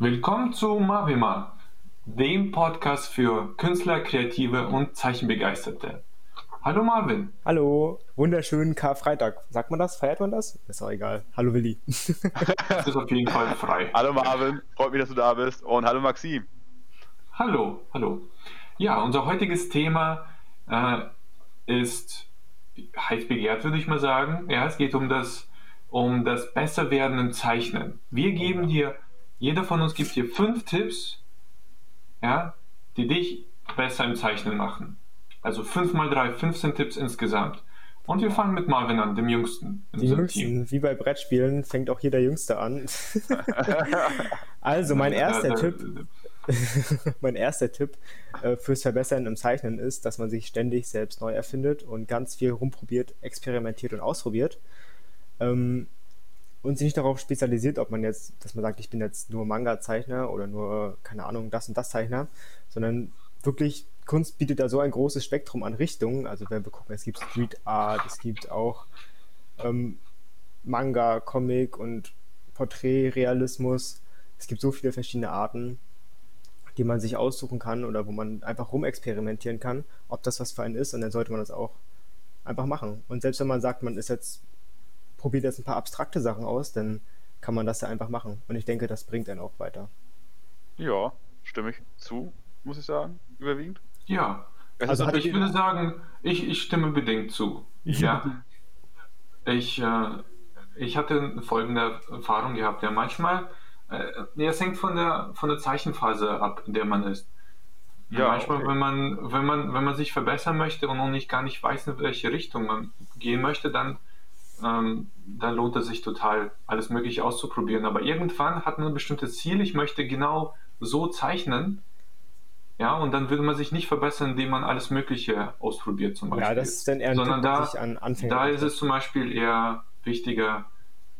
Willkommen zu Mavima, dem Podcast für Künstler, Kreative und Zeichenbegeisterte. Hallo Marvin. Hallo, wunderschönen Karfreitag. Sagt man das? Feiert man das? Ist auch egal. Hallo Willi. Es ist auf jeden Fall frei. Hallo Marvin, freut mich, dass du da bist. Und hallo Maxim. Hallo, hallo. Ja, unser heutiges Thema äh, ist heiß begehrt, würde ich mal sagen. Ja, es geht um das, um das Besserwerden im Zeichnen. Wir geben dir jeder von uns gibt dir fünf Tipps, ja, die dich besser im Zeichnen machen. Also 5 mal 3, 15 Tipps insgesamt. Und wir fangen mit Marvin an, dem Jüngsten. Die Jüngsten, Team. wie bei Brettspielen, fängt auch hier der Jüngste an. also, mein erster Tipp, mein erster Tipp äh, fürs Verbessern im Zeichnen ist, dass man sich ständig selbst neu erfindet und ganz viel rumprobiert, experimentiert und ausprobiert. Ähm, und sich nicht darauf spezialisiert, ob man jetzt, dass man sagt, ich bin jetzt nur Manga-Zeichner oder nur, keine Ahnung, das und das Zeichner, sondern wirklich Kunst bietet da so ein großes Spektrum an Richtungen. Also wenn wir gucken, es gibt Street Art, es gibt auch ähm, Manga, Comic und Porträtrealismus. Es gibt so viele verschiedene Arten, die man sich aussuchen kann oder wo man einfach rumexperimentieren kann, ob das was für einen ist und dann sollte man das auch einfach machen. Und selbst wenn man sagt, man ist jetzt probiert jetzt ein paar abstrakte Sachen aus, dann kann man das ja einfach machen. Und ich denke, das bringt einen auch weiter. Ja, stimme ich zu, muss ich sagen, überwiegend. Ja, also, also ich würde sagen, ich, ich stimme bedingt zu. Ja. Ich, äh, ich hatte folgende Erfahrung gehabt. Ja, manchmal, äh, es hängt von der, von der Zeichenphase ab, in der man ist. Ja, manchmal, okay. wenn man, wenn man, wenn man sich verbessern möchte und noch nicht gar nicht weiß, in welche Richtung man gehen möchte, dann ähm, dann lohnt es sich total, alles Mögliche auszuprobieren. Aber irgendwann hat man ein bestimmtes Ziel, ich möchte genau so zeichnen. Ja, und dann will man sich nicht verbessern, indem man alles Mögliche ausprobiert, zum Beispiel. Ja, das ist dann eher ein Sondern Tipp, da, sich an Anfänger da ist es zum Beispiel eher wichtiger,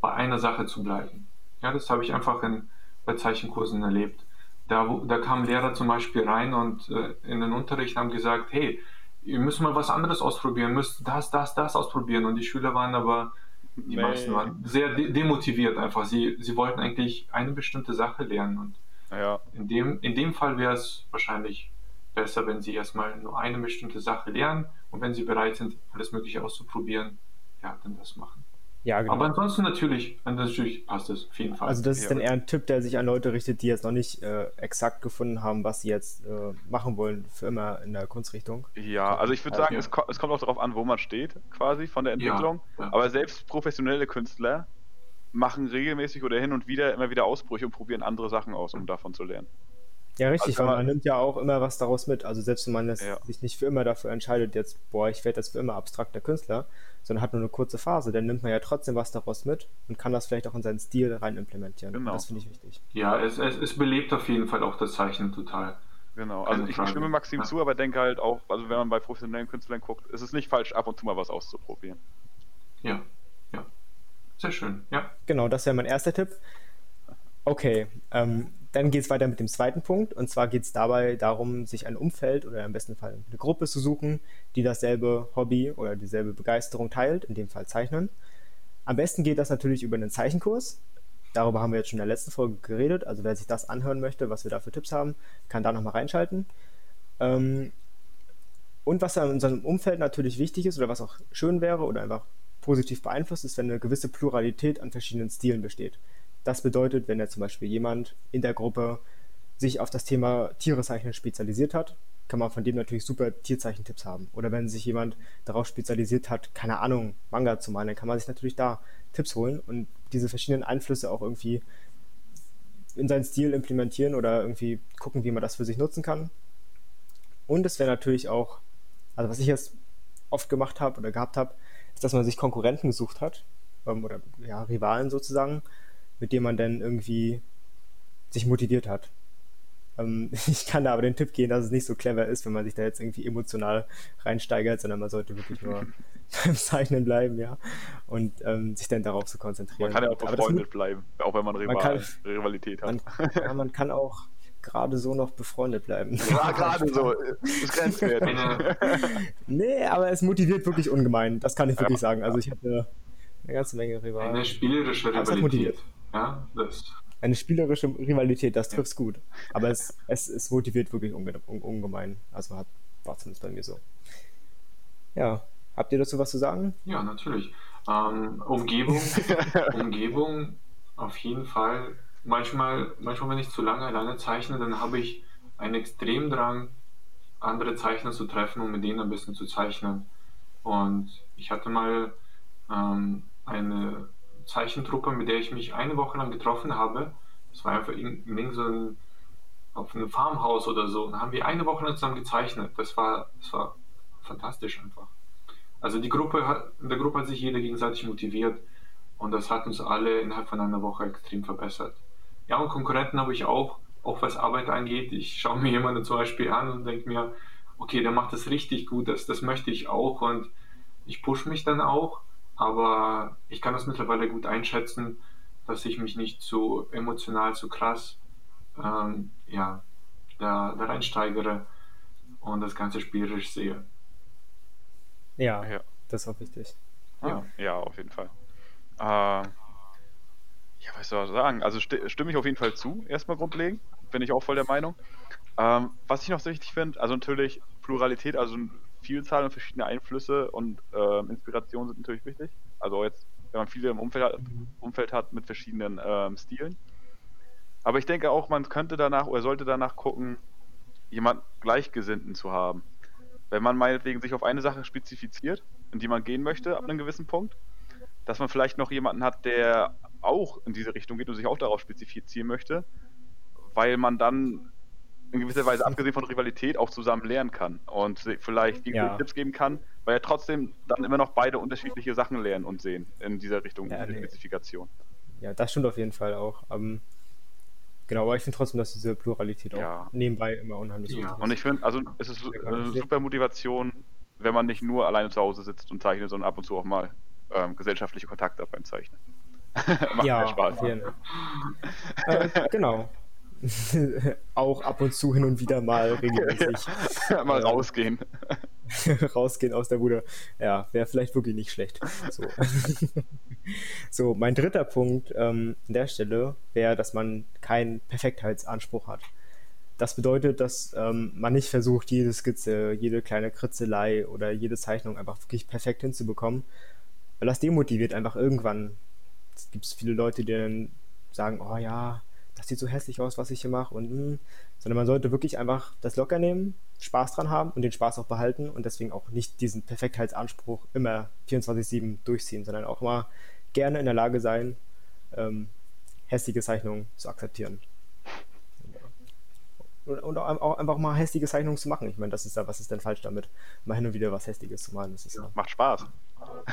bei einer Sache zu bleiben. Ja, das habe ich einfach in, bei Zeichenkursen erlebt. Da, da kamen Lehrer zum Beispiel rein und äh, in den Unterricht haben gesagt, hey, ihr müsst mal was anderes ausprobieren, müsst das, das, das ausprobieren. Und die Schüler waren aber, die nee. meisten waren sehr de demotiviert einfach. Sie, sie wollten eigentlich eine bestimmte Sache lernen. Und ja. in, dem, in dem Fall wäre es wahrscheinlich besser, wenn sie erstmal nur eine bestimmte Sache lernen und wenn sie bereit sind, alles Mögliche auszuprobieren, ja, dann das machen. Ja, genau. Aber ansonsten natürlich, natürlich passt es auf jeden Fall. Also das ist ja. dann eher ein Tipp, der sich an Leute richtet, die jetzt noch nicht äh, exakt gefunden haben, was sie jetzt äh, machen wollen für immer in der Kunstrichtung. Ja, also ich würde sagen, ja. es, ko es, kommt auch darauf an, wo man steht, quasi von der Entwicklung. Ja, Aber selbst professionelle Künstler machen regelmäßig oder hin und wieder immer wieder Ausbrüche und probieren andere Sachen aus, um davon zu lernen. Ja, richtig, also, weil man, nimmt ja auch immer was daraus mit. Also selbst wenn man das, ja. sich nicht für immer dafür entscheidet, jetzt, boah, ich werde jetzt für immer abstrakter Künstler, sondern hat nur eine kurze Phase, dann nimmt man ja trotzdem was daraus mit und kann das vielleicht auch in seinen Stil rein implementieren. Genau. Das finde ich wichtig. Ja, es, es, es belebt auf jeden Fall auch das Zeichnen total. Genau, also ich stimme Maxim ja. zu, aber denke halt auch, also wenn man bei professionellen Künstlern guckt, ist es nicht falsch, ab und zu mal was auszuprobieren. Ja, ja. Sehr schön, ja. Genau, das wäre mein erster Tipp. Okay, ähm, dann geht es weiter mit dem zweiten Punkt. Und zwar geht es dabei darum, sich ein Umfeld oder im besten Fall eine Gruppe zu suchen, die dasselbe Hobby oder dieselbe Begeisterung teilt, in dem Fall Zeichnen. Am besten geht das natürlich über einen Zeichenkurs. Darüber haben wir jetzt schon in der letzten Folge geredet. Also wer sich das anhören möchte, was wir da für Tipps haben, kann da nochmal reinschalten. Ähm, und was in unserem Umfeld natürlich wichtig ist oder was auch schön wäre oder einfach positiv beeinflusst, ist, wenn eine gewisse Pluralität an verschiedenen Stilen besteht. Das bedeutet, wenn jetzt zum Beispiel jemand in der Gruppe sich auf das Thema Tiere zeichnen spezialisiert hat, kann man von dem natürlich super Tierzeichentipps haben. Oder wenn sich jemand darauf spezialisiert hat, keine Ahnung, Manga zu malen, dann kann man sich natürlich da Tipps holen und diese verschiedenen Einflüsse auch irgendwie in seinen Stil implementieren oder irgendwie gucken, wie man das für sich nutzen kann. Und es wäre natürlich auch, also was ich jetzt oft gemacht habe oder gehabt habe, ist, dass man sich Konkurrenten gesucht hat ähm, oder ja, Rivalen sozusagen mit dem man dann irgendwie sich motiviert hat. Ähm, ich kann da aber den Tipp geben, dass es nicht so clever ist, wenn man sich da jetzt irgendwie emotional reinsteigert, sondern man sollte wirklich nur beim Zeichnen bleiben, ja, und ähm, sich dann darauf zu konzentrieren. Man kann ja auch befreundet bleiben, auch wenn man, Rival man kann, Rivalität hat. Man, ja, man kann auch gerade so noch befreundet bleiben. Ja, gerade so. ist grenzwertig. nee, aber es motiviert wirklich ungemein. Das kann ich wirklich ja, sagen. Also ich hatte eine ganze Menge Rivalen. Eine spielerische Rivalität. Ja, das, eine spielerische Rivalität, das trifft's gut. Aber es, es, es motiviert wirklich unge ungemein. Also hat, war zumindest bei mir so. Ja, habt ihr dazu was zu sagen? Ja, natürlich. Ähm, Umgebung, Umgebung auf jeden Fall. Manchmal, manchmal, wenn ich zu lange alleine zeichne, dann habe ich einen extremen Drang, andere Zeichner zu treffen und mit denen ein bisschen zu zeichnen. Und ich hatte mal ähm, eine Zeichentruppe, mit der ich mich eine Woche lang getroffen habe. Das war einfach in, in so auf einem Farmhaus oder so. Da haben wir eine Woche lang zusammen gezeichnet. Das war, das war fantastisch einfach. Also die Gruppe hat, in der Gruppe hat sich jeder gegenseitig motiviert und das hat uns alle innerhalb von einer Woche extrem verbessert. Ja, und Konkurrenten habe ich auch, auch was Arbeit angeht. Ich schaue mir jemanden zum Beispiel an und denke mir, okay, der macht das richtig gut, das, das möchte ich auch und ich pushe mich dann auch, aber ich kann das mittlerweile gut einschätzen, dass ich mich nicht zu emotional, zu krass ähm, ja, da, da reinsteigere und das Ganze spielerisch sehe. Ja, ja. das ist auch wichtig. Ja, ja auf jeden Fall. Äh, ja, was soll ich sagen? Also st stimme ich auf jeden Fall zu, erstmal grundlegend. Bin ich auch voll der Meinung. Ähm, was ich noch so wichtig finde, also natürlich Pluralität, also Vielzahl und verschiedene Einflüsse und äh, Inspirationen sind natürlich wichtig. Also jetzt, wenn man viele im Umfeld hat, Umfeld hat mit verschiedenen ähm, Stilen. Aber ich denke auch, man könnte danach oder sollte danach gucken, jemand Gleichgesinnten zu haben. Wenn man meinetwegen sich auf eine Sache spezifiziert, in die man gehen möchte, ab einem gewissen Punkt, dass man vielleicht noch jemanden hat, der auch in diese Richtung geht und sich auch darauf spezifizieren möchte, weil man dann in gewisser Weise, abgesehen von Rivalität, auch zusammen lernen kann und vielleicht ja. Tipps geben kann, weil ja trotzdem dann immer noch beide unterschiedliche Sachen lernen und sehen in dieser Richtung, ja, nee. Spezifikation. Ja, das stimmt auf jeden Fall auch. Um, ähm, genau, aber ich finde trotzdem, dass diese Pluralität ja. auch nebenbei immer unheimlich ja. ist. Und ich finde, also es ist eine super Motivation, wenn man nicht nur alleine zu Hause sitzt und zeichnet, sondern ab und zu auch mal ähm, gesellschaftliche Kontakte hat beim Zeichnen. Macht ja, Spaß. äh, genau. auch ab und zu hin und wieder mal regelmäßig. Ja, mal ähm, rausgehen. rausgehen aus der Bude. Ja, wäre vielleicht wirklich nicht schlecht. So, so mein dritter Punkt ähm, an der Stelle wäre, dass man keinen Perfektheitsanspruch hat. Das bedeutet, dass ähm, man nicht versucht, jede Skizze, jede kleine Kritzelei oder jede Zeichnung einfach wirklich perfekt hinzubekommen, weil das demotiviert einfach irgendwann. Es gibt viele Leute, die dann sagen, oh ja, sieht so hässlich aus, was ich hier mache und mh. Hm. sondern man sollte wirklich einfach das locker nehmen, Spaß dran haben und den Spaß auch behalten und deswegen auch nicht diesen Perfektheitsanspruch immer 24/7 durchziehen, sondern auch mal gerne in der Lage sein, ähm, hässliche Zeichnungen zu akzeptieren. Und, und auch einfach mal hässliche Zeichnungen zu machen. Ich meine, das ist ja, was ist denn falsch damit? Mal hin und wieder was Hässliches zu malen. Das ist ja, macht Spaß.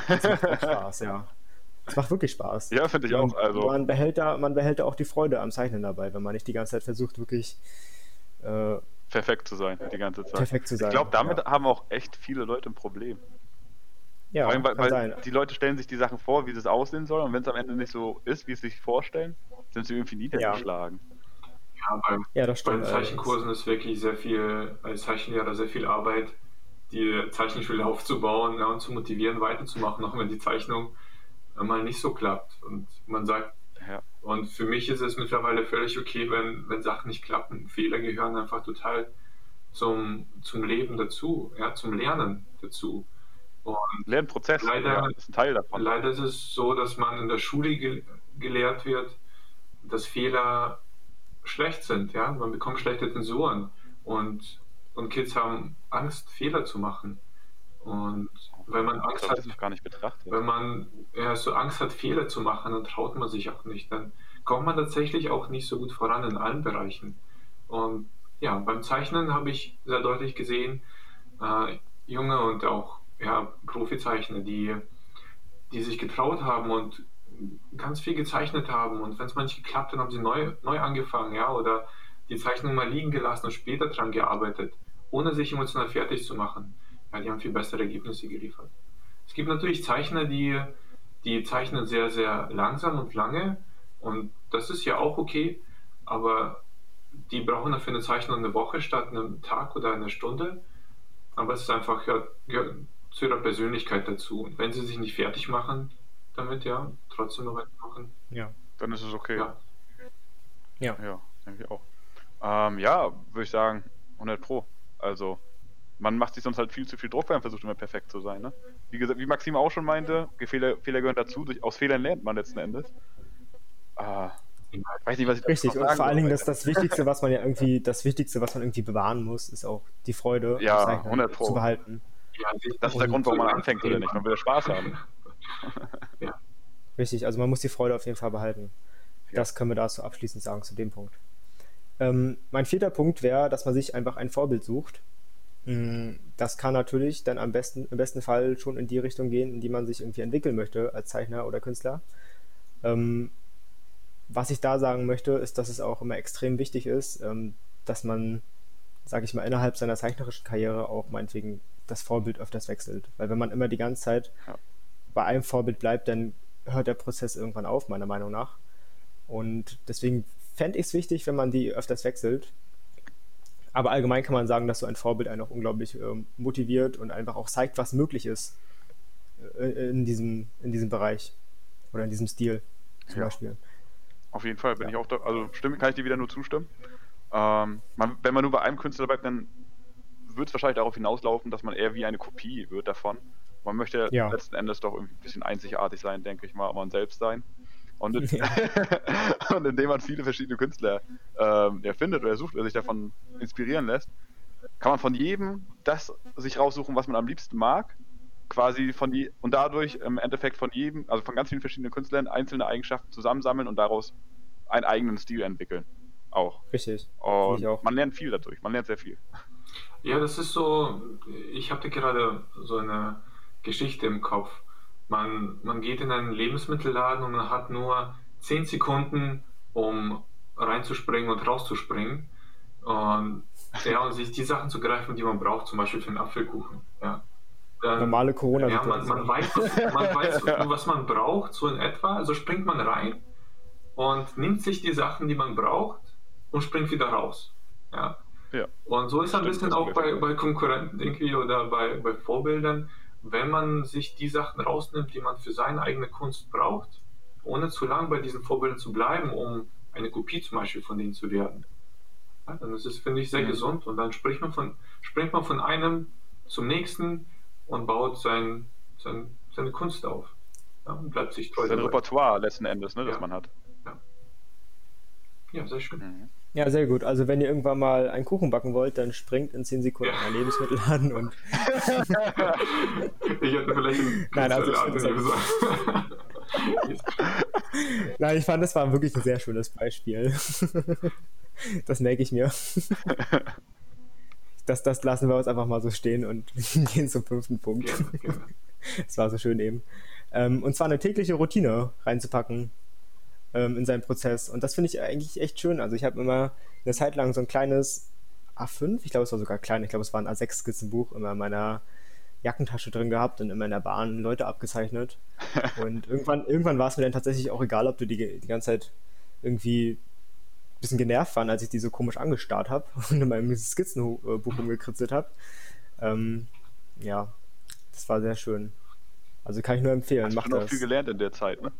Das macht Spaß, ja. Es macht wirklich Spaß. Ja, finde ich auch. Also. Man, behält da, man behält da auch die Freude am Zeichnen dabei, wenn man nicht die ganze Zeit versucht, wirklich äh, perfekt zu sein, die ganze Zeit. Perfekt zu sein. Ich glaube, damit ja. haben auch echt viele Leute ein Problem. Ja, allem, weil, weil sein. die Leute stellen sich die Sachen vor, wie es aussehen soll, und wenn es am Ende nicht so ist, wie sie sich vorstellen, sind sie irgendwie niedergeschlagen. Ja, beim, ja, das stimmt, bei Zeichenkursen ist wirklich sehr viel, als Zeichenlehrer sehr viel Arbeit, die Zeichenschule aufzubauen ja, und zu motivieren, weiterzumachen, auch wenn die Zeichnung mal nicht so klappt. Und man sagt, ja. und für mich ist es mittlerweile völlig okay, wenn, wenn Sachen nicht klappen. Fehler gehören einfach total zum, zum Leben dazu, ja, zum Lernen dazu. Und Lernprozess leider, ja, ist ein Teil davon. Leider ist es so, dass man in der Schule ge gelehrt wird, dass Fehler schlecht sind. Ja? Man bekommt schlechte Tensoren und, und Kids haben Angst, Fehler zu machen. Und wenn man Angst hat, gar nicht betrachtet. wenn man ja, so Angst hat, Fehler zu machen, dann traut man sich auch nicht. Dann kommt man tatsächlich auch nicht so gut voran in allen Bereichen. Und ja, beim Zeichnen habe ich sehr deutlich gesehen, äh, junge und auch ja, Profizeichner, die, die sich getraut haben und ganz viel gezeichnet haben. Und wenn es mal nicht geklappt hat, haben sie neu, neu angefangen, ja, oder die Zeichnung mal liegen gelassen und später dran gearbeitet, ohne sich emotional fertig zu machen ja, die haben viel bessere Ergebnisse geliefert. Es gibt natürlich Zeichner, die, die zeichnen sehr, sehr langsam und lange und das ist ja auch okay, aber die brauchen dafür eine Zeichnung eine Woche statt einem Tag oder einer Stunde. Aber es ist einfach ja, zu ihrer Persönlichkeit dazu. Und wenn sie sich nicht fertig machen damit, ja, trotzdem noch weitermachen. Ja, dann ist es okay. Ja. Ja. Ja, denke ich auch. Ähm, ja, würde ich sagen, 100 Pro. Also, man macht sich sonst halt viel zu viel Druck, wenn man versucht immer perfekt zu sein. Ne? Wie, gesagt, wie Maxim auch schon meinte, Fehler, Fehler gehören dazu. Durch, aus Fehlern lernt man letzten Endes. Ich weiß nicht, was ich Richtig, und vor allen Dingen das, das Wichtigste, was man ja irgendwie, das Wichtigste, was man irgendwie bewahren muss, ist auch die Freude ja, 100 Pro. zu behalten. Ja, das ist der Grund, warum man anfängt oder nicht. Man will Spaß haben. ja. Richtig, also man muss die Freude auf jeden Fall behalten. Ja. Das können wir dazu abschließend sagen zu dem Punkt. Ähm, mein vierter Punkt wäre, dass man sich einfach ein Vorbild sucht. Mm, das kann natürlich dann am besten, im besten Fall schon in die Richtung gehen, in die man sich irgendwie entwickeln möchte als Zeichner oder Künstler. Ähm, was ich da sagen möchte, ist, dass es auch immer extrem wichtig ist, ähm, dass man, sage ich mal, innerhalb seiner zeichnerischen Karriere auch meinetwegen das Vorbild öfters wechselt. Weil wenn man immer die ganze Zeit ja. bei einem Vorbild bleibt, dann hört der Prozess irgendwann auf, meiner Meinung nach. Und deswegen fände ich es wichtig, wenn man die öfters wechselt. Aber allgemein kann man sagen, dass so ein Vorbild einen auch unglaublich äh, motiviert und einfach auch zeigt, was möglich ist äh, in, diesem, in diesem Bereich oder in diesem Stil zum ja. Beispiel. Auf jeden Fall bin ja. ich auch da, also stimme, kann ich dir wieder nur zustimmen. Ähm, man, wenn man nur bei einem Künstler bleibt, dann wird es wahrscheinlich darauf hinauslaufen, dass man eher wie eine Kopie wird davon. Man möchte ja. letzten Endes doch irgendwie ein bisschen einzigartig sein, denke ich mal, man selbst sein. Und, ja. und indem man viele verschiedene Künstler ähm, findet oder sucht oder sich davon inspirieren lässt, kann man von jedem das sich raussuchen, was man am liebsten mag. Quasi von die und dadurch im Endeffekt von jedem, also von ganz vielen verschiedenen Künstlern, einzelne Eigenschaften zusammensammeln und daraus einen eigenen Stil entwickeln. Auch. Richtig. Und auch. man lernt viel dadurch, man lernt sehr viel. Ja, das ist so, ich habe gerade so eine Geschichte im Kopf. Man, man geht in einen Lebensmittelladen und man hat nur 10 Sekunden, um reinzuspringen und rauszuspringen. Und, ja, und sich die Sachen zu greifen, die man braucht, zum Beispiel für einen Apfelkuchen. Ja. Dann, Normale corona Ja, man, man, weiß, man weiß was man braucht, so in etwa. Also springt man rein und nimmt sich die Sachen, die man braucht und springt wieder raus. Ja. ja. Und so ist ein bisschen auch bei, bei Konkurrenten irgendwie oder bei, bei Vorbildern wenn man sich die Sachen rausnimmt, die man für seine eigene Kunst braucht, ohne zu lange bei diesen Vorbildern zu bleiben, um eine Kopie zum Beispiel von denen zu werden. Ja, dann ist es, finde ich, sehr mhm. gesund und dann spricht man von, springt man von einem zum nächsten und baut sein, sein seine Kunst auf. Ja, und bleibt sich treu. Sein Repertoire letzten Endes, ne, das ja. man hat. Ja. ja, sehr schön. Mhm. Ja, sehr gut. Also wenn ihr irgendwann mal einen Kuchen backen wollt, dann springt in 10 Sekunden ein Lebensmittelladen und. ich hätte vielleicht einen Nein, also ich Nein, ich fand, das war wirklich ein sehr schönes Beispiel. das merke ich mir. Das, das lassen wir uns einfach mal so stehen und gehen zum fünften Punkt. Das war so schön eben. Ähm, und zwar eine tägliche Routine reinzupacken ähm, in seinem Prozess. Und das finde ich eigentlich echt schön. Also ich habe immer eine Zeit lang so ein kleines A5, ich glaube es war sogar klein, ich glaube es war ein A6-Skizzenbuch immer in meiner Jackentasche drin gehabt und immer in der Bahn Leute abgezeichnet. und irgendwann, irgendwann war es mir dann tatsächlich auch egal, ob du die, die ganze Zeit irgendwie ein bisschen genervt waren, als ich die so komisch angestarrt habe und in meinem Skizzenbuch rumgekritzelt habe. Ähm, ja, das war sehr schön. Also kann ich nur empfehlen. Hast du noch viel gelernt in der Zeit, ne?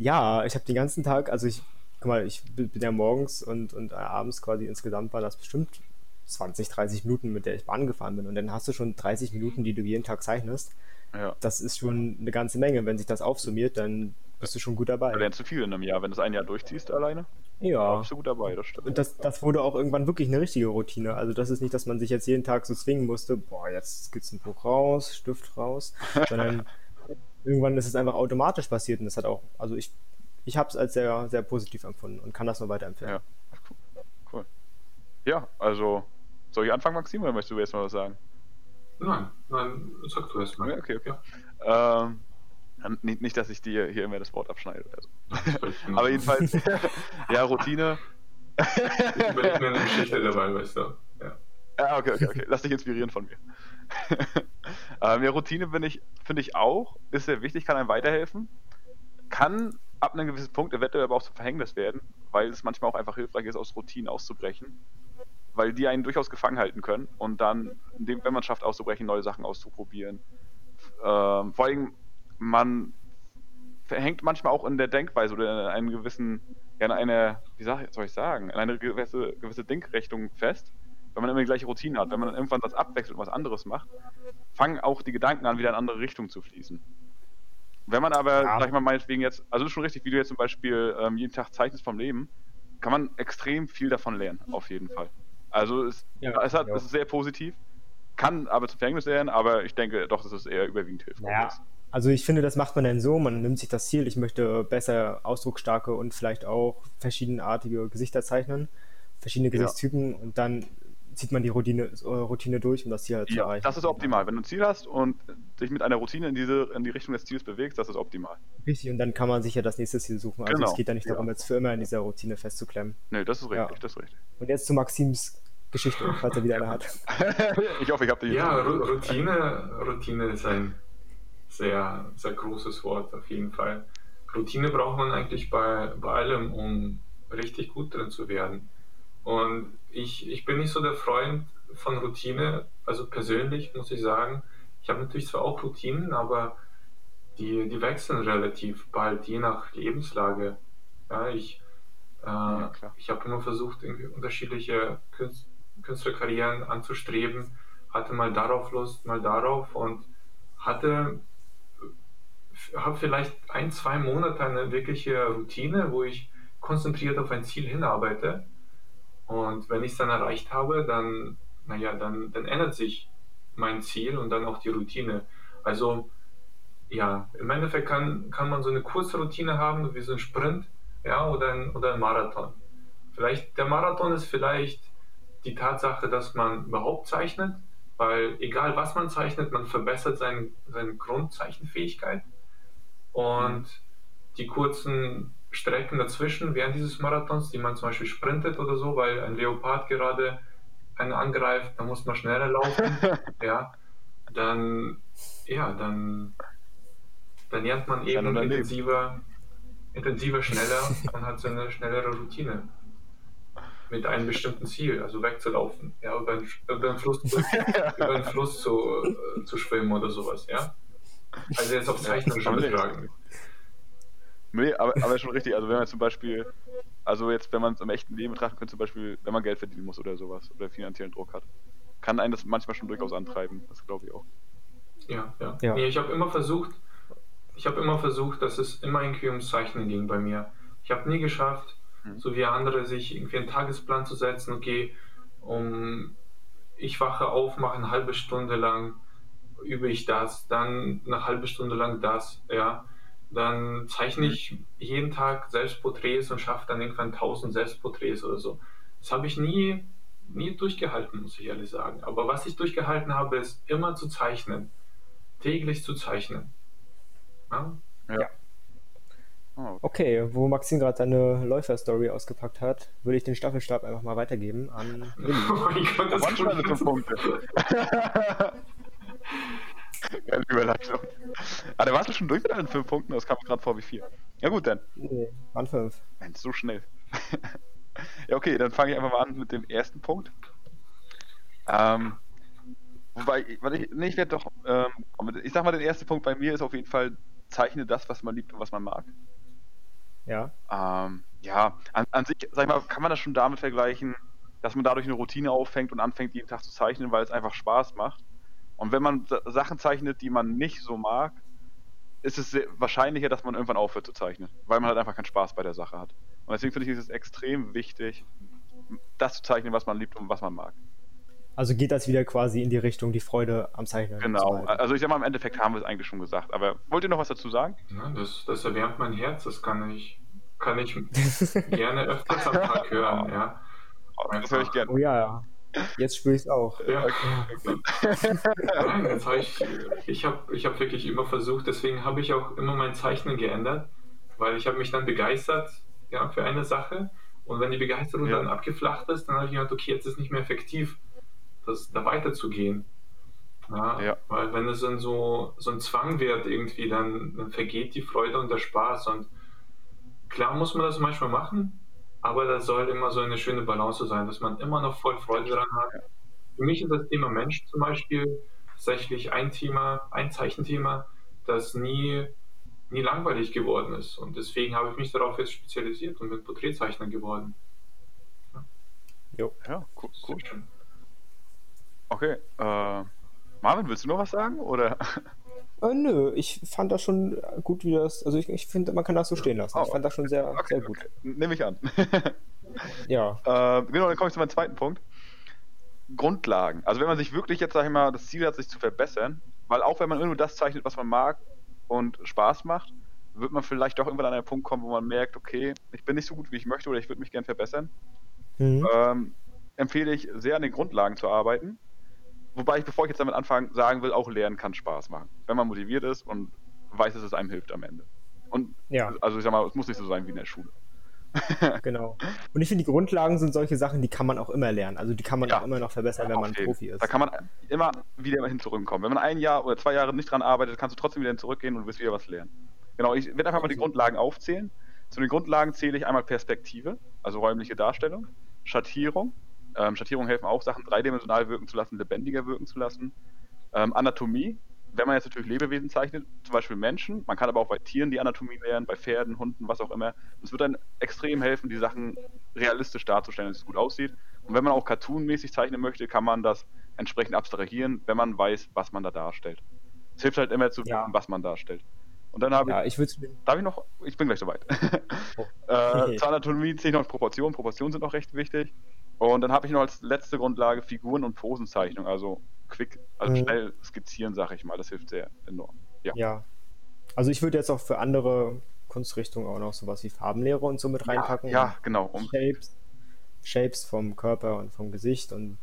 Ja, ich habe den ganzen Tag, also ich, guck mal, ich bin ja morgens und, und abends quasi insgesamt war das bestimmt 20, 30 Minuten, mit der ich Bahn gefahren bin. Und dann hast du schon 30 Minuten, die du jeden Tag zeichnest. Ja. Das ist schon eine ganze Menge. Wenn sich das aufsummiert, dann bist du schon gut dabei. Du lernst du viel in einem Jahr. Wenn du es ein Jahr durchziehst alleine, ja. bist du gut dabei, das stimmt. Und das, das wurde auch irgendwann wirklich eine richtige Routine. Also das ist nicht, dass man sich jetzt jeden Tag so zwingen musste, boah, jetzt Skizzenbuch raus, Stift raus, sondern irgendwann ist es einfach automatisch passiert und das hat auch, also ich, ich habe es als sehr, sehr positiv empfunden und kann das nur weiterempfehlen. Ja, cool. Ja, also soll ich anfangen, Maxim, oder möchtest du erst mal was sagen? Nein, nein, sag du erst mal. Okay, okay. Ja. Ähm, nicht, nicht, dass ich dir hier immer das Wort abschneide oder so. Aber jedenfalls, ja, Routine. ich überlege mir eine Geschichte dabei, weißt du. Ja. Ja, okay, okay, okay. Lass dich inspirieren von mir. ähm, ja, Routine finde ich, find ich auch, ist sehr wichtig, kann einem weiterhelfen. Kann ab einem gewissen Punkt eventuell aber auch zum Verhängnis werden, weil es manchmal auch einfach hilfreich ist, aus Routinen auszubrechen. Weil die einen durchaus gefangen halten können und dann, wenn man es schafft, auszubrechen, neue Sachen auszuprobieren. Ähm, vor allem, man verhängt manchmal auch in der Denkweise oder in einem gewissen ja in eine, wie soll ich sagen, in eine gewisse, gewisse Denkrichtung fest. Wenn man immer die gleiche Routine hat, wenn man dann irgendwann das abwechselt und was anderes macht, fangen auch die Gedanken an, wieder in andere Richtungen zu fließen. Wenn man aber, ja. sag ich mal, meinetwegen jetzt, also das ist schon richtig, wie du jetzt zum Beispiel ähm, jeden Tag zeichnest vom Leben, kann man extrem viel davon lernen, auf jeden Fall. Also es, ja, es, hat, ja. es ist sehr positiv, kann aber zum Verhängnis werden, aber ich denke doch, dass es eher überwiegend hilft. Ja, also ich finde, das macht man dann so, man nimmt sich das Ziel, ich möchte besser ausdrucksstarke und vielleicht auch verschiedenartige Gesichter zeichnen, verschiedene Gesichtstypen und dann zieht man die Routine, äh, Routine durch, um das Ziel halt zu erreichen. Das ist optimal. Wenn du ein Ziel hast und dich mit einer Routine in, diese, in die Richtung des Ziels bewegst, das ist optimal. Richtig, und dann kann man sich ja das nächste Ziel suchen. Also genau. es geht ja nicht darum, jetzt für immer in dieser Routine festzuklemmen. Nee, das ist richtig, ja. das ist richtig. Und jetzt zu Maxims Geschichte, falls er wieder eine hat. ich hoffe, ich habe die. Ja, Routine, Routine ist ein sehr, sehr großes Wort auf jeden Fall. Routine braucht man eigentlich bei, bei allem, um richtig gut drin zu werden. Und ich, ich bin nicht so der Freund von Routine, also persönlich muss ich sagen. Ich habe natürlich zwar auch Routinen, aber die, die wechseln relativ bald, je nach Lebenslage. Ja, ich äh, ja, ich habe immer versucht, unterschiedliche Künst, Künstlerkarrieren anzustreben, hatte mal darauf Lust, mal darauf und hatte habe vielleicht ein, zwei Monate eine wirkliche Routine, wo ich konzentriert auf ein Ziel hinarbeite und wenn ich es dann erreicht habe, dann, naja, dann, dann ändert sich mein Ziel und dann auch die Routine. Also, ja, im Endeffekt kann, kann man so eine kurze Routine haben, wie so ein Sprint, ja, oder ein, oder ein Marathon. Vielleicht, der Marathon ist vielleicht die Tatsache, dass man überhaupt zeichnet, weil egal was man zeichnet, man verbessert sein, seine Grundzeichenfähigkeit. Und die kurzen Strecken dazwischen während dieses Marathons, die man zum Beispiel sprintet oder so, weil ein Leopard gerade einen angreift, dann muss man schneller laufen, ja, dann, ja, dann, dann lernt man eben intensiver, intensiver, schneller und hat so eine schnellere Routine mit einem bestimmten Ziel, also wegzulaufen, ja, über den, über den Fluss, zu, über den Fluss zu, äh, zu schwimmen oder sowas, ja. Also jetzt auf Zeichnung schon betragen. Nee, aber, aber schon richtig. Also wenn man zum Beispiel, also jetzt, wenn man es im echten Leben betrachten könnte, zum Beispiel, wenn man Geld verdienen muss oder sowas oder finanziellen Druck hat, kann einen das manchmal schon durchaus antreiben. Das glaube ich auch. Ja, ja. ja. Nee, ich habe immer versucht, ich habe immer versucht, dass es immer irgendwie ums Zeichnen ging bei mir. Ich habe nie geschafft, mhm. so wie andere, sich irgendwie einen Tagesplan zu setzen, okay, um ich wache auf, mache eine halbe Stunde lang, übe ich das, dann eine halbe Stunde lang das, ja dann zeichne ich jeden Tag Selbstporträts und schaffe dann irgendwann 1000 Selbstporträts oder so. Das habe ich nie, nie durchgehalten, muss ich ehrlich sagen. Aber was ich durchgehalten habe, ist immer zu zeichnen. Täglich zu zeichnen. Ja. ja. Oh. Okay, wo Maxim gerade seine Läufer-Story ausgepackt hat, würde ich den Staffelstab einfach mal weitergeben an Willi. Oh mein Gott, das waren schon Punkte. Geile Überleitung. Ah, der warst du schon durch mit deinen fünf Punkten? Das kam mir gerade vor wie vier. Ja gut, dann. Nee, waren fünf. Mensch, so schnell. ja, okay, dann fange ich einfach mal an mit dem ersten Punkt. Ähm, wobei, weil ich, nee, ich werde doch, ähm, ich sag mal, der erste Punkt bei mir ist auf jeden Fall, zeichne das, was man liebt und was man mag. Ja. Ähm, ja, an, an sich, sag ich mal, kann man das schon damit vergleichen, dass man dadurch eine Routine auffängt und anfängt, jeden Tag zu zeichnen, weil es einfach Spaß macht. Und wenn man Sachen zeichnet, die man nicht so mag, ist es wahrscheinlicher, dass man irgendwann aufhört zu zeichnen, weil man halt einfach keinen Spaß bei der Sache hat. Und deswegen finde ich es extrem wichtig, das zu zeichnen, was man liebt und was man mag. Also geht das wieder quasi in die Richtung, die Freude am Zeichnen. Genau. Also ich sag mal, im Endeffekt haben wir es eigentlich schon gesagt. Aber wollt ihr noch was dazu sagen? Ja, das, das erwärmt mein Herz. Das kann ich, kann ich gerne öfters am Tag hören. Ja. Das höre ich gerne. Oh ja, ja. Jetzt spüre ich es auch. Ja, jetzt habe ich, ich habe ich hab wirklich immer versucht, deswegen habe ich auch immer mein Zeichnen geändert, weil ich habe mich dann begeistert ja, für eine Sache und wenn die Begeisterung ja. dann abgeflacht ist, dann habe ich gedacht, okay, jetzt ist es nicht mehr effektiv, das, da weiterzugehen. Ja, ja. Weil wenn es dann so, so ein Zwang wird irgendwie, dann, dann vergeht die Freude und der Spaß und klar muss man das manchmal machen, aber das soll immer so eine schöne Balance sein, dass man immer noch voll Freude daran hat. Für mich ist das Thema Mensch zum Beispiel tatsächlich ein Thema, ein Zeichenthema, das nie nie langweilig geworden ist. Und deswegen habe ich mich darauf jetzt spezialisiert und bin Porträtzeichner geworden. Ja, jo. ja cool. cool. Okay, äh, Marvin, willst du noch was sagen? Oder? Äh, nö, ich fand das schon gut, wie das. Also ich, ich finde, man kann das so stehen lassen. Oh, ich fand das schon sehr, okay, sehr gut. Okay. Nehme ich an. ja. Äh, genau, dann komme ich zu meinem zweiten Punkt. Grundlagen. Also wenn man sich wirklich jetzt, sag ich mal, das Ziel hat, sich zu verbessern, weil auch wenn man nur das zeichnet, was man mag und Spaß macht, wird man vielleicht doch irgendwann an einen Punkt kommen, wo man merkt, okay, ich bin nicht so gut, wie ich möchte oder ich würde mich gern verbessern. Mhm. Ähm, empfehle ich sehr an den Grundlagen zu arbeiten Wobei ich, bevor ich jetzt damit anfange, sagen will, auch Lernen kann Spaß machen. Wenn man motiviert ist und weiß, dass es einem hilft am Ende. Und ja. also ich sag mal, es muss nicht so sein wie in der Schule. genau. Und ich finde, die Grundlagen sind solche Sachen, die kann man auch immer lernen. Also die kann man ja. auch immer noch verbessern, wenn man Profi ist. Da kann man immer wieder hin zurückkommen. Wenn man ein Jahr oder zwei Jahre nicht dran arbeitet, kannst du trotzdem wieder zurückgehen und wirst wieder was lernen. Genau, ich werde einfach mal die Grundlagen aufzählen. Zu den Grundlagen zähle ich einmal Perspektive, also räumliche Darstellung, Schattierung, ähm, Schattierungen helfen auch, Sachen dreidimensional wirken zu lassen, lebendiger wirken zu lassen. Ähm, Anatomie, wenn man jetzt natürlich Lebewesen zeichnet, zum Beispiel Menschen, man kann aber auch bei Tieren die Anatomie lernen, bei Pferden, Hunden, was auch immer. Es wird dann extrem helfen, die Sachen realistisch darzustellen, dass es gut aussieht. Und wenn man auch cartoonmäßig zeichnen möchte, kann man das entsprechend abstrahieren, wenn man weiß, was man da darstellt. Es hilft halt immer zu wissen, ja. was man darstellt. Und dann habe ja, ich. ich darf ich noch? Ich bin gleich soweit. Oh. äh, zur Anatomie zähle ich noch Proportionen. Proportionen sind auch recht wichtig. Und dann habe ich noch als letzte Grundlage Figuren- und Posenzeichnung, also quick, also mhm. schnell skizzieren, sage ich mal. Das hilft sehr enorm. Ja. ja. Also ich würde jetzt auch für andere Kunstrichtungen auch noch sowas wie Farbenlehre und so mit reinpacken. Ja, ja genau. Um Shapes, Shapes vom Körper und vom Gesicht und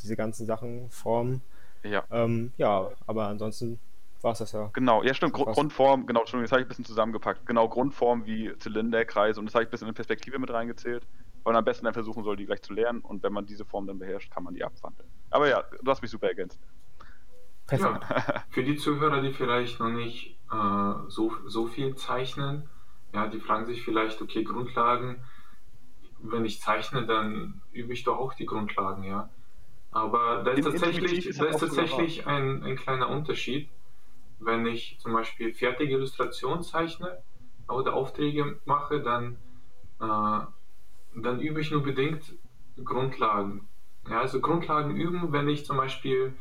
diese ganzen Sachen, Formen. Ja. Ähm, ja, aber ansonsten war es das ja. Genau, ja stimmt, Gru Grundform, genau, Entschuldigung, das habe ich ein bisschen zusammengepackt. Genau, Grundform wie Zylinder, Kreise und das habe ich ein bisschen in Perspektive mit reingezählt weil man am besten dann versuchen soll, die gleich zu lernen und wenn man diese Form dann beherrscht, kann man die abwandeln. Aber ja, du hast mich super ergänzt. Ja, für die Zuhörer, die vielleicht noch nicht äh, so, so viel zeichnen, ja, die fragen sich vielleicht, okay, Grundlagen, wenn ich zeichne, dann übe ich doch auch die Grundlagen, ja. Aber da ist tatsächlich, ist da ist tatsächlich ein, ein kleiner Unterschied, wenn ich zum Beispiel fertige Illustrationen zeichne oder Aufträge mache, dann äh, dann übe ich nur bedingt Grundlagen. Ja, also Grundlagen üben, wenn ich zum Beispiel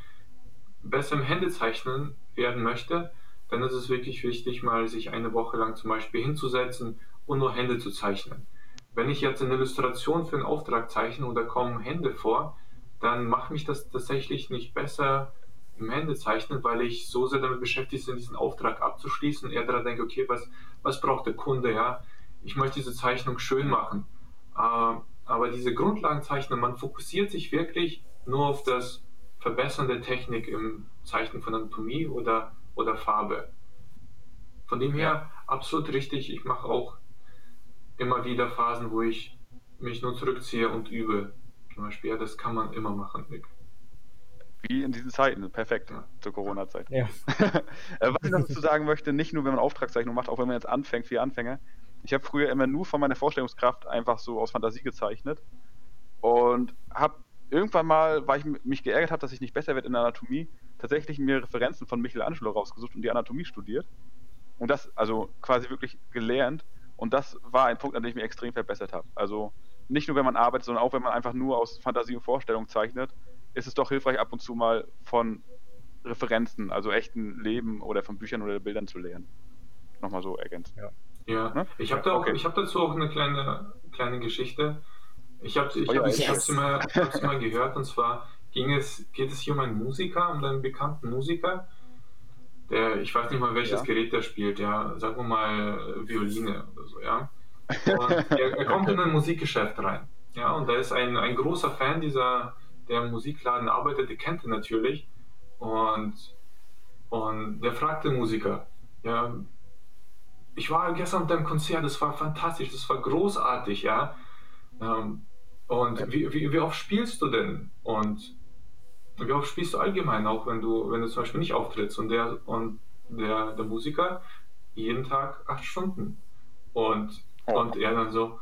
besser im Händezeichnen werden möchte, dann ist es wirklich wichtig, mal sich eine Woche lang zum Beispiel hinzusetzen und nur Hände zu zeichnen. Wenn ich jetzt eine Illustration für einen Auftrag zeichne und da kommen Hände vor, dann macht mich das tatsächlich nicht besser im Händezeichnen, weil ich so sehr damit beschäftigt bin, diesen Auftrag abzuschließen und eher daran denke, okay, was, was braucht der Kunde, ja? Ich möchte diese Zeichnung schön machen. Äh, aber diese Grundlagenzeichnung, man fokussiert sich wirklich nur auf das Verbessern der Technik im Zeichnen von Anatomie oder, oder Farbe. Von dem her absolut richtig. Ich mache auch immer wieder Phasen, wo ich mich nur zurückziehe und übe. Zum Beispiel, ja, das kann man immer machen. Wie in diesen Zeiten, perfekt ja. zur Corona-Zeit. Ja. Äh, was ich noch dazu sagen möchte, nicht nur wenn man Auftragszeichnung macht, auch wenn man jetzt anfängt, für Anfänger, ich habe früher immer nur von meiner Vorstellungskraft einfach so aus Fantasie gezeichnet und habe irgendwann mal, weil ich mich geärgert habe, dass ich nicht besser werde in der Anatomie, tatsächlich mir Referenzen von Michelangelo rausgesucht und die Anatomie studiert und das also quasi wirklich gelernt und das war ein Punkt, an dem ich mich extrem verbessert habe. Also nicht nur, wenn man arbeitet, sondern auch, wenn man einfach nur aus Fantasie und Vorstellung zeichnet, ist es doch hilfreich, ab und zu mal von Referenzen, also echten Leben oder von Büchern oder Bildern zu lernen. Nochmal so ergänzt. Ja. Ja, hm? ich habe da okay. hab dazu auch eine kleine, kleine Geschichte. Ich habe ich oh, hab, ich yes. mal, mal gehört und zwar ging es, geht es hier um einen Musiker, um einen bekannten Musiker, der, ich weiß nicht mal welches ja. Gerät der spielt, ja, sagen wir mal Violine oder so, ja. Und er, er kommt in ein Musikgeschäft rein, ja, und da ist ein, ein großer Fan dieser, der im Musikladen arbeitet, der kennt ihn natürlich und, und der fragt den Musiker, ja, ich war gestern deinem Konzert, das war fantastisch, das war großartig, ja. Ähm, und wie, wie, wie oft spielst du denn? Und wie oft spielst du allgemein, auch wenn du, wenn du zum Beispiel nicht auftrittst? Und der, und der, der Musiker jeden Tag acht Stunden. Und, und er dann so,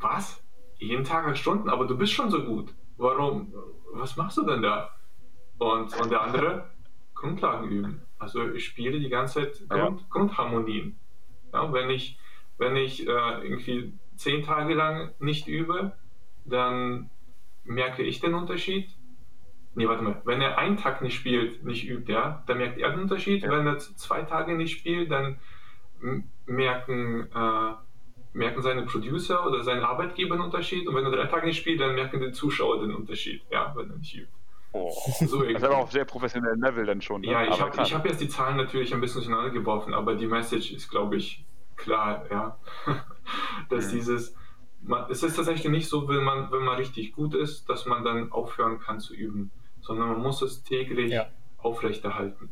was? Jeden Tag acht Stunden? Aber du bist schon so gut. Warum? Was machst du denn da? Und, und der andere, Grundlagen üben. Also ich spiele die ganze Zeit Grund, ja. Grundharmonien. Ja, wenn ich, wenn ich äh, irgendwie zehn Tage lang nicht übe, dann merke ich den Unterschied. Nee, warte mal, wenn er einen Tag nicht spielt, nicht übt, ja, dann merkt er den Unterschied. Ja. Wenn er zwei Tage nicht spielt, dann merken, äh, merken seine Producer oder seine Arbeitgeber den Unterschied. Und wenn er drei Tage nicht spielt, dann merken die Zuschauer den Unterschied, ja, wenn er nicht übt. Oh. So das ist aber auf sehr professionellen Level dann schon. Ne? Ja, ich habe hab jetzt die Zahlen natürlich ein bisschen durcheinander geworfen, aber die Message ist, glaube ich, klar, ja. dass mhm. dieses, man, es ist tatsächlich nicht so, wenn man, wenn man richtig gut ist, dass man dann aufhören kann zu üben, sondern man muss es täglich ja. aufrechterhalten.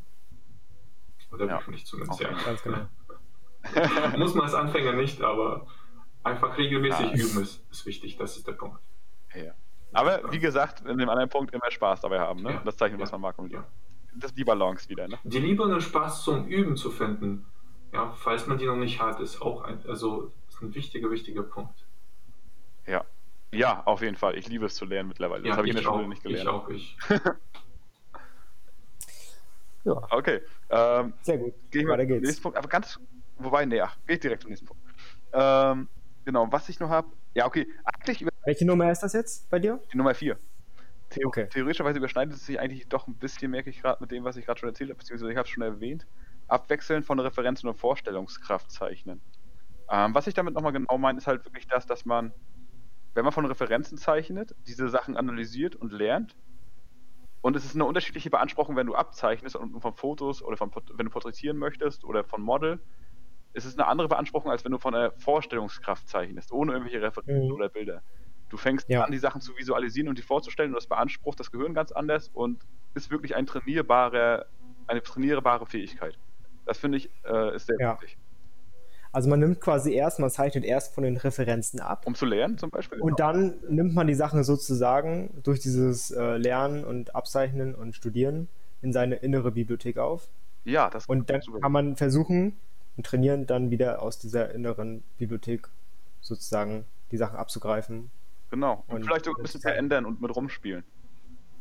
Oder ja. nicht zumindest, ja. Ganz genau. muss man als Anfänger nicht, aber einfach regelmäßig ja. üben ist, ist wichtig, das ist der Punkt. Ja. Aber wie gesagt, in dem anderen Punkt immer Spaß dabei haben. Ne? Ja. Das zeichnet, was man mag und liebt. Das ist die Balance wieder. Ne? Die Liebe und den Spaß zum Üben zu finden, ja, falls man die noch nicht hat, ist auch ein, also, ist ein wichtiger, wichtiger Punkt. Ja. Ja, auf jeden Fall. Ich liebe es zu lernen mittlerweile. Ja, das habe ich in der Schule nicht gelernt. Ich auch, ich. ja. Okay. Ähm, Sehr gut. Gehen wir Weiter geht's. Nächsten Punkt. Aber ganz, wobei, nee, ach, gehe ich direkt zum nächsten Punkt. Ähm, genau, was ich noch habe. Ja, okay. Eigentlich Welche Nummer ist das jetzt bei dir? Die Nummer 4. Theo okay. Theoretischerweise überschneidet es sich eigentlich doch ein bisschen, merke ich gerade, mit dem, was ich gerade schon erzählt habe, beziehungsweise ich habe es schon erwähnt. Abwechseln von Referenzen und Vorstellungskraft zeichnen. Ähm, was ich damit nochmal genau meine, ist halt wirklich das, dass man, wenn man von Referenzen zeichnet, diese Sachen analysiert und lernt. Und es ist eine unterschiedliche Beanspruchung, wenn du abzeichnest und von Fotos oder von, wenn du porträtieren möchtest oder von Model. Es ist eine andere Beanspruchung, als wenn du von der Vorstellungskraft zeichnest, ohne irgendwelche Referenzen mhm. oder Bilder. Du fängst ja. an, die Sachen zu visualisieren und die vorzustellen und das beansprucht das Gehirn ganz anders und ist wirklich ein trainierbare, eine trainierbare Fähigkeit. Das finde ich äh, ist sehr ja. wichtig. Also man nimmt quasi erst, man zeichnet erst von den Referenzen ab. Um zu lernen zum Beispiel. Und dann nimmt man die Sachen sozusagen durch dieses äh, Lernen und Abzeichnen und Studieren in seine innere Bibliothek auf. Ja, das Und dann kann man versuchen und trainieren, dann wieder aus dieser inneren Bibliothek sozusagen die Sachen abzugreifen. Genau. Und, und vielleicht sogar ein bisschen verändern und mit rumspielen.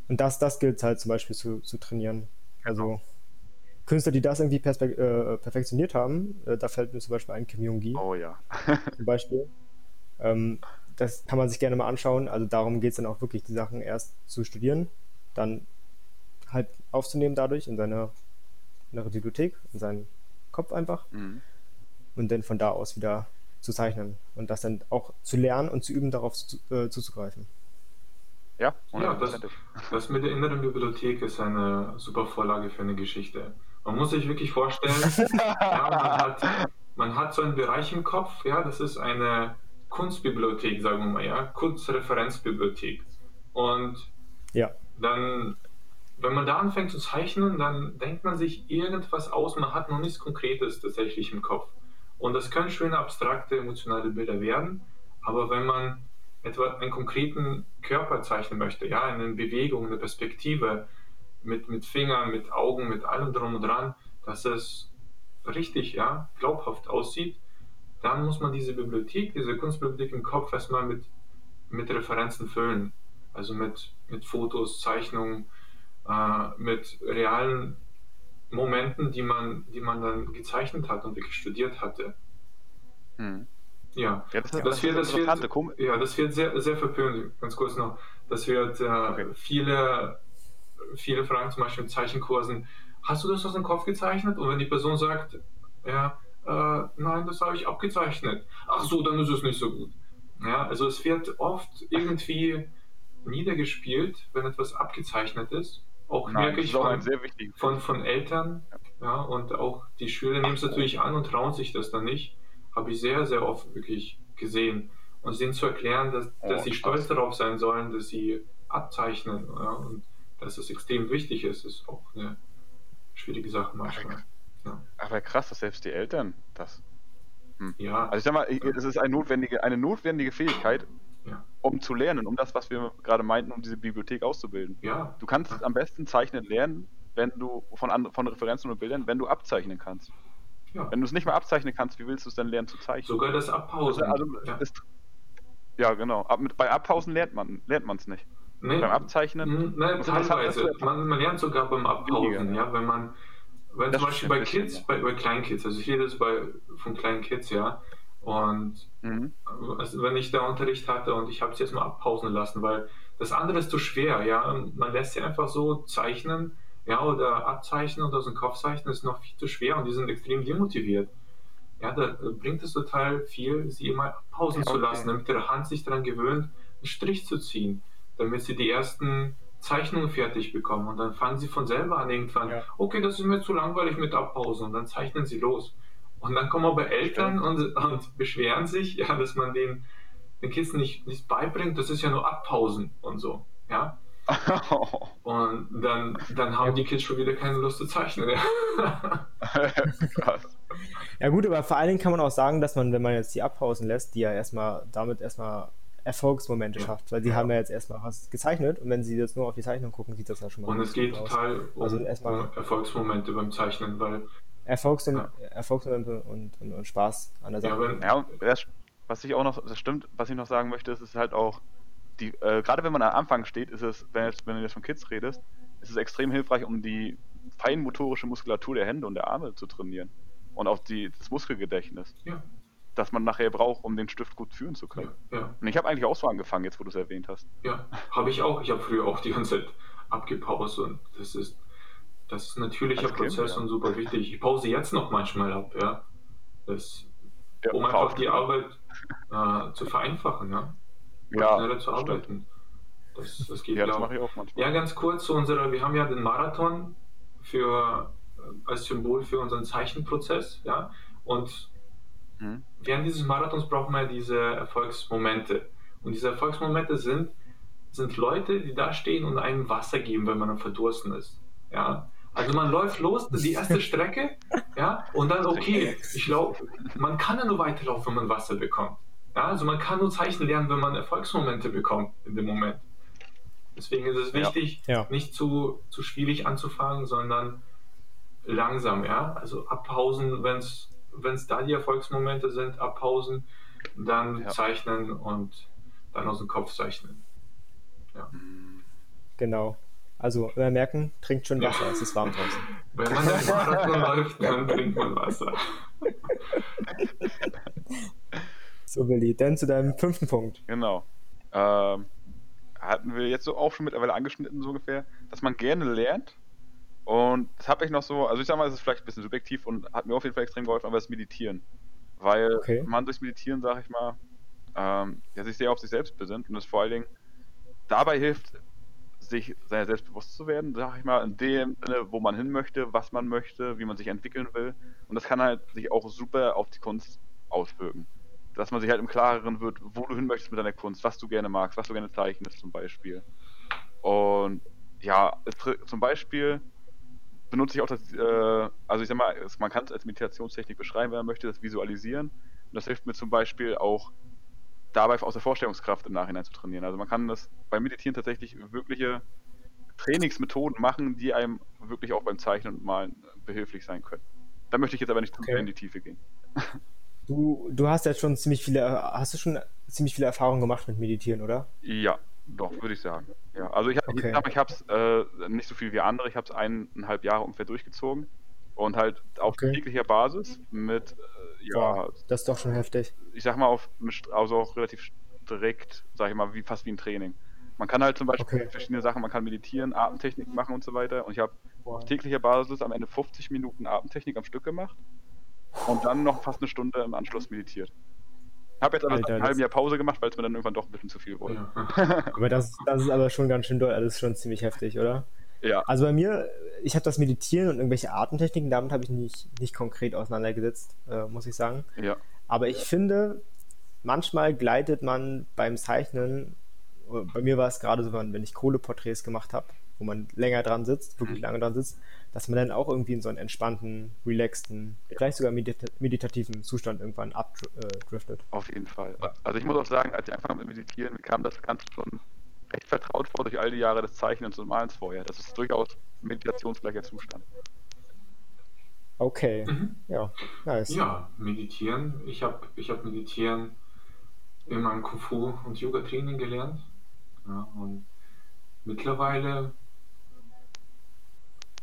Und das, das gilt halt zum Beispiel zu, zu trainieren. Also genau. Künstler, die das irgendwie äh, perfektioniert haben, äh, da fällt mir zum Beispiel ein Kim Jong-gi. Oh ja. zum Beispiel. Ähm, das kann man sich gerne mal anschauen. Also darum geht es dann auch wirklich, die Sachen erst zu studieren, dann halt aufzunehmen dadurch in seine innere Bibliothek, in seinen Kopf einfach. Mhm. Und dann von da aus wieder zu zeichnen und das dann auch zu lernen und zu üben, darauf zu, äh, zuzugreifen. Ja, ja das, das mit der inneren Bibliothek ist eine super Vorlage für eine Geschichte. Man muss sich wirklich vorstellen, ja, man, hat, man hat so einen Bereich im Kopf, ja, das ist eine Kunstbibliothek, sagen wir mal, ja, Kunstreferenzbibliothek. Und ja. dann, wenn man da anfängt zu zeichnen, dann denkt man sich irgendwas aus, man hat noch nichts Konkretes tatsächlich im Kopf. Und das können schöne, abstrakte, emotionale Bilder werden, aber wenn man etwa einen konkreten Körper zeichnen möchte, ja, eine Bewegung, eine Perspektive, mit, mit Fingern, mit Augen, mit allem drum und dran, dass es richtig, ja, glaubhaft aussieht, dann muss man diese Bibliothek, diese Kunstbibliothek im Kopf erstmal mit, mit Referenzen füllen. Also mit, mit Fotos, Zeichnungen, äh, mit realen Momenten, die man, die man dann gezeichnet hat und wirklich studiert hatte. Hm. Ja, ja, das, das, wird, das, wird, ja, das wird sehr, sehr verpönt, ganz kurz noch. Das wird äh, okay. viele viele fragen zum Beispiel in Zeichenkursen, hast du das aus dem Kopf gezeichnet? Und wenn die Person sagt, ja, äh, nein, das habe ich abgezeichnet. Ach so, dann ist es nicht so gut. Ja, also es wird oft irgendwie niedergespielt, wenn etwas abgezeichnet ist. Auch nein, merke ich von, von, von, Eltern. Ja, und auch die Schüler nehmen es natürlich an und trauen sich das dann nicht. Habe ich sehr, sehr oft wirklich gesehen. Und denen zu erklären, dass, dass oh, sie stolz darauf sein sollen, dass sie abzeichnen. Ja, und dass es extrem wichtig ist, ist auch eine schwierige Sache manchmal. Aber krass, dass selbst die Eltern das. Hm. Ja. Also ich sag mal, es ist eine notwendige, eine notwendige Fähigkeit, ja. um zu lernen, um das, was wir gerade meinten, um diese Bibliothek auszubilden. Ja. Du kannst ja. am besten zeichnen lernen, wenn du von, von Referenzen und Bildern, wenn du abzeichnen kannst. Ja. Wenn du es nicht mehr abzeichnen kannst, wie willst du es denn lernen zu zeichnen? Sogar das Abpausen. Also, ja. Ist, ja. genau. Ab, mit, bei Abpausen lernt man es nicht. Nee, beim Abzeichnen? Nein, teilweise. Man, man, lernt sogar beim Abpausen, ja, wenn man wenn zum Beispiel bei Kids, bei, bei kleinen Kids, also ich rede jetzt bei, von kleinen Kids, ja, und mhm. also wenn ich da Unterricht hatte und ich habe es jetzt mal abpausen lassen, weil das andere ist zu schwer, ja, man lässt sie einfach so zeichnen, ja, oder abzeichnen oder so ein Kopfzeichnen ist noch viel zu schwer und die sind extrem demotiviert. Ja, da bringt es total viel, sie immer pausen okay. zu lassen, damit ihre Hand sich daran gewöhnt, einen Strich zu ziehen, damit sie die ersten Zeichnungen fertig bekommen und dann fangen sie von selber an irgendwann, ja. okay, das ist mir zu langweilig mit Abpausen und dann zeichnen sie los. Und dann kommen aber Eltern und, und, beschweren sich, ja, dass man den, den Kids nicht, nicht beibringt, das ist ja nur Abpausen und so, ja. und dann, dann haben die Kids schon wieder keine Lust zu zeichnen. Ja. ja gut, aber vor allen Dingen kann man auch sagen, dass man, wenn man jetzt die abpausen lässt, die ja erstmal damit erstmal Erfolgsmomente schafft, weil sie ja. haben ja jetzt erstmal was gezeichnet und wenn sie jetzt nur auf die Zeichnung gucken, sieht das ja schon mal Und es geht total um, also erstmal Erfolgsmomente beim Zeichnen, weil Erfolgs ja. Erfolgsmomente und, und, und, Spaß an der Sache. Ja, ja, was ich auch noch, das stimmt, was ich noch sagen möchte, ist, ist halt auch, die, äh, gerade wenn man am Anfang steht, ist es, wenn, jetzt, wenn du jetzt von Kids redest, ist es extrem hilfreich, um die feinmotorische Muskulatur der Hände und der Arme zu trainieren. Und auch die, das Muskelgedächtnis. Ja das man nachher braucht, um den Stift gut führen zu können. Ja, ja. Und ich habe eigentlich auch so angefangen, jetzt wo du es erwähnt hast. Ja, habe ich auch. Ich habe früher auch die ganze Zeit abgepaust und das ist, das ist ein natürlicher das Prozess ja. und super wichtig. Ich pause jetzt noch manchmal ab, ja. Das, um einfach die Arbeit äh, zu vereinfachen, ja. ja schneller zu arbeiten. Das, das geht ja, das mache ich auch manchmal. Ja, ganz kurz zu unserer, wir haben ja den Marathon für als Symbol für unseren Zeichenprozess, ja. Und Mhm. Während dieses Marathons braucht man diese Erfolgsmomente. Und diese Erfolgsmomente sind, sind Leute, die da stehen und einem Wasser geben, wenn man am Verdursten ist. Ja? Also man läuft los, die erste Strecke, ja, und dann, okay, ich glaube, man kann ja nur weiterlaufen, wenn man Wasser bekommt. Ja, also man kann nur Zeichen lernen, wenn man Erfolgsmomente bekommt in dem Moment. Deswegen ist es wichtig, ja. Ja. nicht zu, zu schwierig anzufangen, sondern langsam, ja. Also abpausen, wenn es wenn es da die Erfolgsmomente sind, abpausen, dann ja. zeichnen und dann aus dem Kopf zeichnen. Ja. Genau. Also wir merken, trinkt schon Wasser, ja. es ist warm draußen. Wenn man den Marathon läuft, dann trinkt man Wasser. so, Willi, dann zu deinem fünften Punkt. Genau. Ähm, hatten wir jetzt so auch schon mittlerweile angeschnitten, so ungefähr, dass man gerne lernt, und das habe ich noch so, also ich sag mal, es ist vielleicht ein bisschen subjektiv und hat mir auf jeden Fall extrem geholfen, aber das Meditieren. Weil okay. man durchs Meditieren, sag ich mal, ähm, ja, sich sehr auf sich selbst besinnt und es vor allen Dingen dabei hilft, sich seiner selbst bewusst zu werden, sag ich mal, in dem Sinne, wo man hin möchte, was man möchte, wie man sich entwickeln will. Und das kann halt sich auch super auf die Kunst auswirken. Dass man sich halt im Klareren wird, wo du hin möchtest mit deiner Kunst, was du gerne magst, was du gerne zeichnest zum Beispiel. Und ja, zum Beispiel benutze ich auch das, äh, also ich sag mal, man kann es als Meditationstechnik beschreiben, wenn man möchte, das Visualisieren. Und das hilft mir zum Beispiel auch dabei aus der Vorstellungskraft im Nachhinein zu trainieren. Also man kann das beim Meditieren tatsächlich wirkliche Trainingsmethoden machen, die einem wirklich auch beim Zeichnen und Malen behilflich sein können. Da möchte ich jetzt aber nicht okay. in die Tiefe gehen. Du, du hast jetzt schon ziemlich viele, hast du schon ziemlich viele Erfahrungen gemacht mit Meditieren, oder? Ja, doch, würde ich sagen. Ja, also ich, okay. ich, ich habe es äh, nicht so viel wie andere, ich habe es eineinhalb Jahre ungefähr durchgezogen und halt auf okay. täglicher Basis mit, äh, ja. Wow, das ist doch schon heftig. Ich sag mal, auf, also auch relativ strikt, sag ich mal, wie, fast wie ein Training. Man kann halt zum Beispiel okay. verschiedene Sachen, man kann meditieren, Atemtechnik machen und so weiter. Und ich habe auf täglicher Basis am Ende 50 Minuten Atemtechnik am Stück gemacht und dann noch fast eine Stunde im Anschluss meditiert. Habe jetzt aber Alter, ein halben Jahr Pause gemacht, weil es mir dann irgendwann doch ein bisschen zu viel wurde. Ja. aber das, das ist aber schon ganz schön doll, das ist schon ziemlich heftig, oder? Ja. Also bei mir, ich habe das Meditieren und irgendwelche Atemtechniken, damit habe ich nicht, nicht konkret auseinandergesetzt, äh, muss ich sagen. Ja. Aber ich finde, manchmal gleitet man beim Zeichnen, bei mir war es gerade so, wenn ich Kohleporträts gemacht habe, wo man länger dran sitzt, wirklich mhm. lange dran sitzt, dass man dann auch irgendwie in so einen entspannten, relaxten, vielleicht sogar medita meditativen Zustand irgendwann abdriftet. Auf jeden Fall. Also ich muss auch sagen, als ich einfach mit Meditieren kam, das Ganze schon recht vertraut vor durch all die Jahre des Zeichnens und Malens vorher. Das ist durchaus meditationsgleicher Zustand. Okay, mhm. ja, nice. Ja, meditieren. Ich habe ich hab meditieren in meinem Kung Fu und Yoga Training gelernt. Ja, und mittlerweile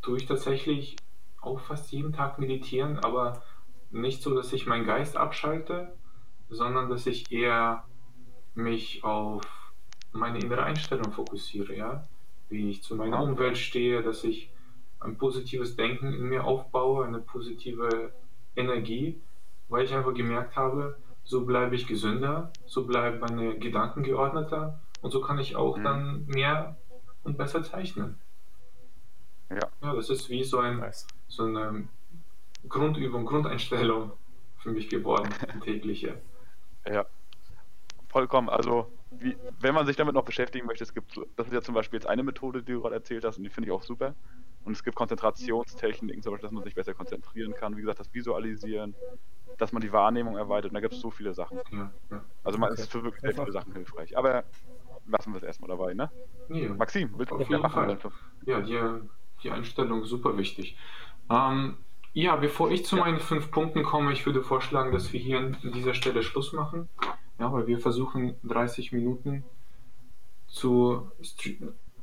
tue ich tatsächlich auch fast jeden Tag meditieren, aber nicht so, dass ich meinen Geist abschalte, sondern dass ich eher mich auf meine innere Einstellung fokussiere, ja, wie ich zu meiner Umwelt stehe, dass ich ein positives Denken in mir aufbaue, eine positive Energie, weil ich einfach gemerkt habe, so bleibe ich gesünder, so bleiben meine Gedanken geordneter und so kann ich auch mhm. dann mehr und besser zeichnen. Ja. ja, das ist wie so, ein, so eine Grundübung, Grundeinstellung für mich geworden, tägliche. Ja, vollkommen. Also, wie, wenn man sich damit noch beschäftigen möchte, es gibt, das ist ja zum Beispiel jetzt eine Methode, die du gerade erzählt hast, und die finde ich auch super. Und es gibt Konzentrationstechniken, zum Beispiel, dass man sich besser konzentrieren kann. Wie gesagt, das Visualisieren, dass man die Wahrnehmung erweitert. Und da gibt es so viele Sachen. Ja, ja. Also, man okay. ist für wirklich sehr viele Sachen hilfreich. Aber lassen wir es erstmal dabei, ne? Ja. Maxim, willst du mehr machen? Ja, die, die Einstellung ist super wichtig. Ähm, ja, bevor ich zu meinen fünf Punkten komme, ich würde vorschlagen, dass wir hier an dieser Stelle Schluss machen. Ja, weil wir versuchen 30 Minuten zu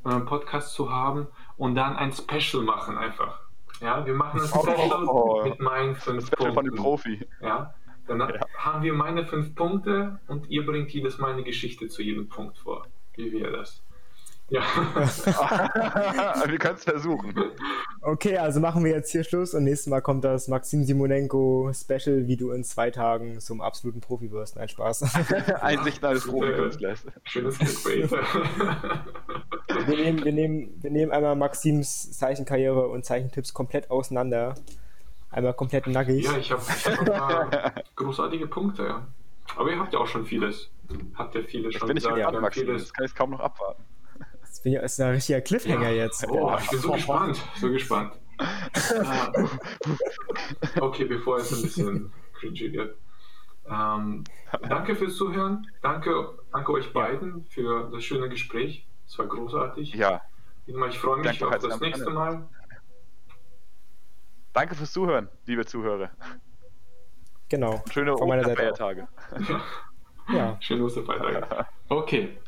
äh, Podcast zu haben und dann ein Special machen einfach. Ja, wir machen ein Special oh, mit meinen fünf Special Punkten. von dem Profi. Ja, dann ja. haben wir meine fünf Punkte und ihr bringt jedes Mal eine Geschichte zu jedem Punkt vor. Wie wäre das? Ja. wir können es versuchen. Okay, also machen wir jetzt hier Schluss und nächstes Mal kommt das Maxim Simonenko Special, wie du in zwei Tagen zum absoluten Profi wirst. Nein, Spaß. Einsicht eines Profikünstlers. Schönes Clickbait. wir, nehmen, wir, nehmen, wir nehmen einmal Maxims Zeichenkarriere und Zeichentipps komplett auseinander. Einmal komplett nackig. Ja, ich habe hab großartige Punkte. Ja. Aber ihr habt ja auch schon vieles. Habt ihr vieles schon bin gesagt. Ich an, vieles. Das kann ich kaum noch abwarten. Das, bin ja, das ist ein richtiger Cliffhanger ja. jetzt. Oh, ich bin so gespannt. So gespannt. okay, bevor es ein bisschen cringy wird. Ähm, danke fürs Zuhören. Danke, danke euch beiden für das schöne Gespräch. Es war großartig. Ja. Ich freue mich danke auf das nächste Mal. Danke fürs Zuhören, liebe Zuhörer. Genau. Schöne Osterfeiertage. Ja. ja. Schöne Osterfeiertage. Okay.